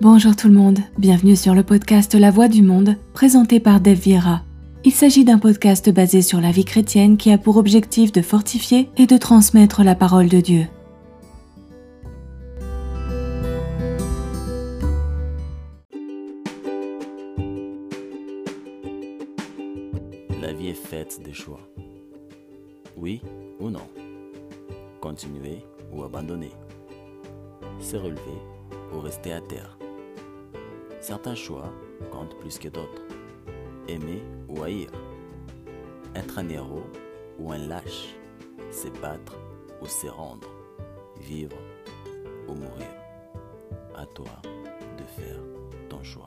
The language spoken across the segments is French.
Bonjour tout le monde, bienvenue sur le podcast La Voix du Monde, présenté par Dev Vieira. Il s'agit d'un podcast basé sur la vie chrétienne qui a pour objectif de fortifier et de transmettre la parole de Dieu. La vie est faite de choix. Oui ou non. Continuer ou abandonner. Se relever ou rester à terre. Certains choix comptent plus que d'autres. Aimer ou haïr. Être un héros ou un lâche. Se battre ou se rendre. Vivre ou mourir. À toi de faire ton choix.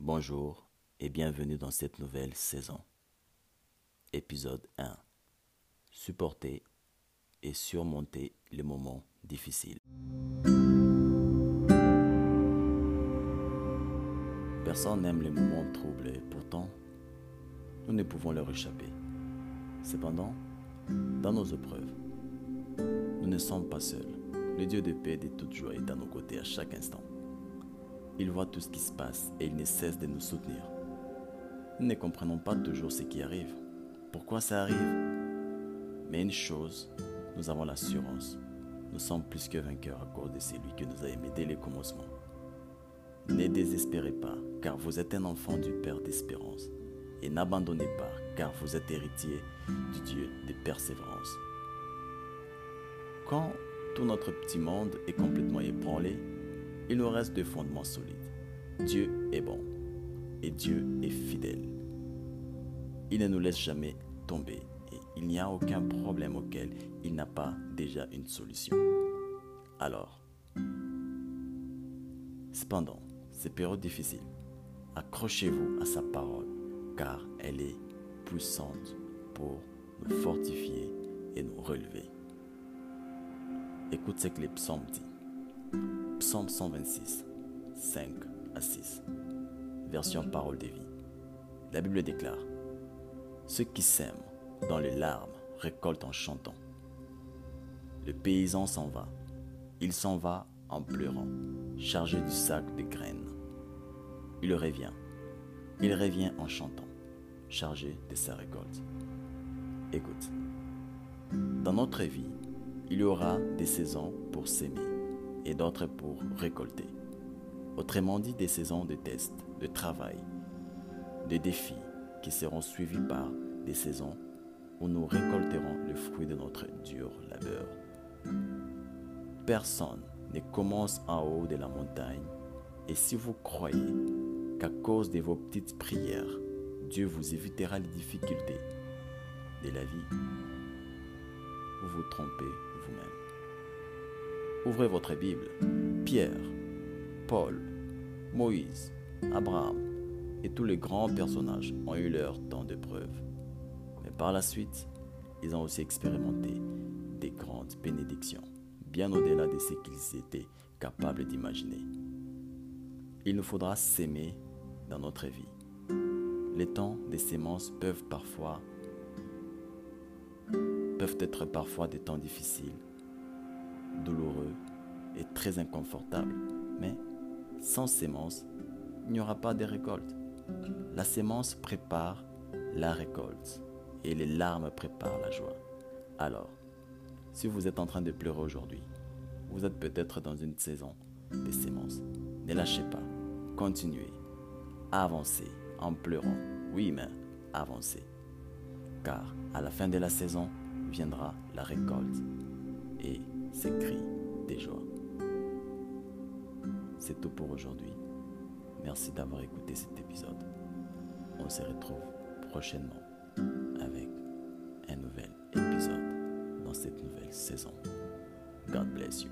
Bonjour et bienvenue dans cette nouvelle saison. Épisode 1. Supporter et surmonter les moments difficiles. Personne n'aime les moments troublés, pourtant, nous ne pouvons leur échapper. Cependant, dans nos épreuves, nous ne sommes pas seuls. Le Dieu de paix et de toute joie est à nos côtés à chaque instant. Il voit tout ce qui se passe et il ne cesse de nous soutenir. Nous ne comprenons pas toujours ce qui arrive, pourquoi ça arrive? Mais une chose, nous avons l'assurance. Nous sommes plus que vainqueurs à cause de celui qui nous a aimés dès le commencement. Ne désespérez pas, car vous êtes un enfant du Père d'espérance. Et n'abandonnez pas, car vous êtes héritier du Dieu de persévérance. Quand tout notre petit monde est complètement ébranlé, il nous reste deux fondements solides. Dieu est bon et Dieu est fidèle. Il ne nous laisse jamais tomber et il n'y a aucun problème auquel il n'a pas déjà une solution. Alors, cependant, ces périodes difficiles, accrochez-vous à sa parole car elle est puissante pour nous fortifier et nous relever. Écoute ce que les psaumes disent. Psaume 126, 5 à 6. Version parole de vie. La Bible déclare Ceux qui sèment dans les larmes récoltent en chantant. Le paysan s'en va. Il s'en va en pleurant, chargé du sac de graines. Il revient. Il revient en chantant, chargé de sa récolte. Écoute, dans notre vie, il y aura des saisons pour s'aimer et d'autres pour récolter. Autrement dit, des saisons de tests, de travail, de défis qui seront suivis par des saisons où nous récolterons le fruit de notre dur labeur. Personne ne commence en haut de la montagne et si vous croyez qu'à cause de vos petites prières, Dieu vous évitera les difficultés de la vie, vous vous trompez vous-même. Ouvrez votre Bible. Pierre, Paul, Moïse, Abraham et tous les grands personnages ont eu leur temps d'épreuve. Mais par la suite, ils ont aussi expérimenté des grandes bénédictions, bien au-delà de ce qu'ils étaient capables d'imaginer. Il nous faudra s'aimer dans notre vie. Les temps des sémences peuvent parfois peuvent être parfois des temps difficiles, douloureux et très inconfortables. Mais sans sémence, il n'y aura pas de récolte. La sémence prépare la récolte et les larmes préparent la joie. Alors, si vous êtes en train de pleurer aujourd'hui, vous êtes peut-être dans une saison de sémences. Ne lâchez pas. Continuez. Avancez en pleurant. Oui, mais avancez. Car à la fin de la saison, viendra la récolte et ses cris des joies. C'est tout pour aujourd'hui. Merci d'avoir écouté cet épisode. On se retrouve prochainement cette nouvelle saison. God bless you.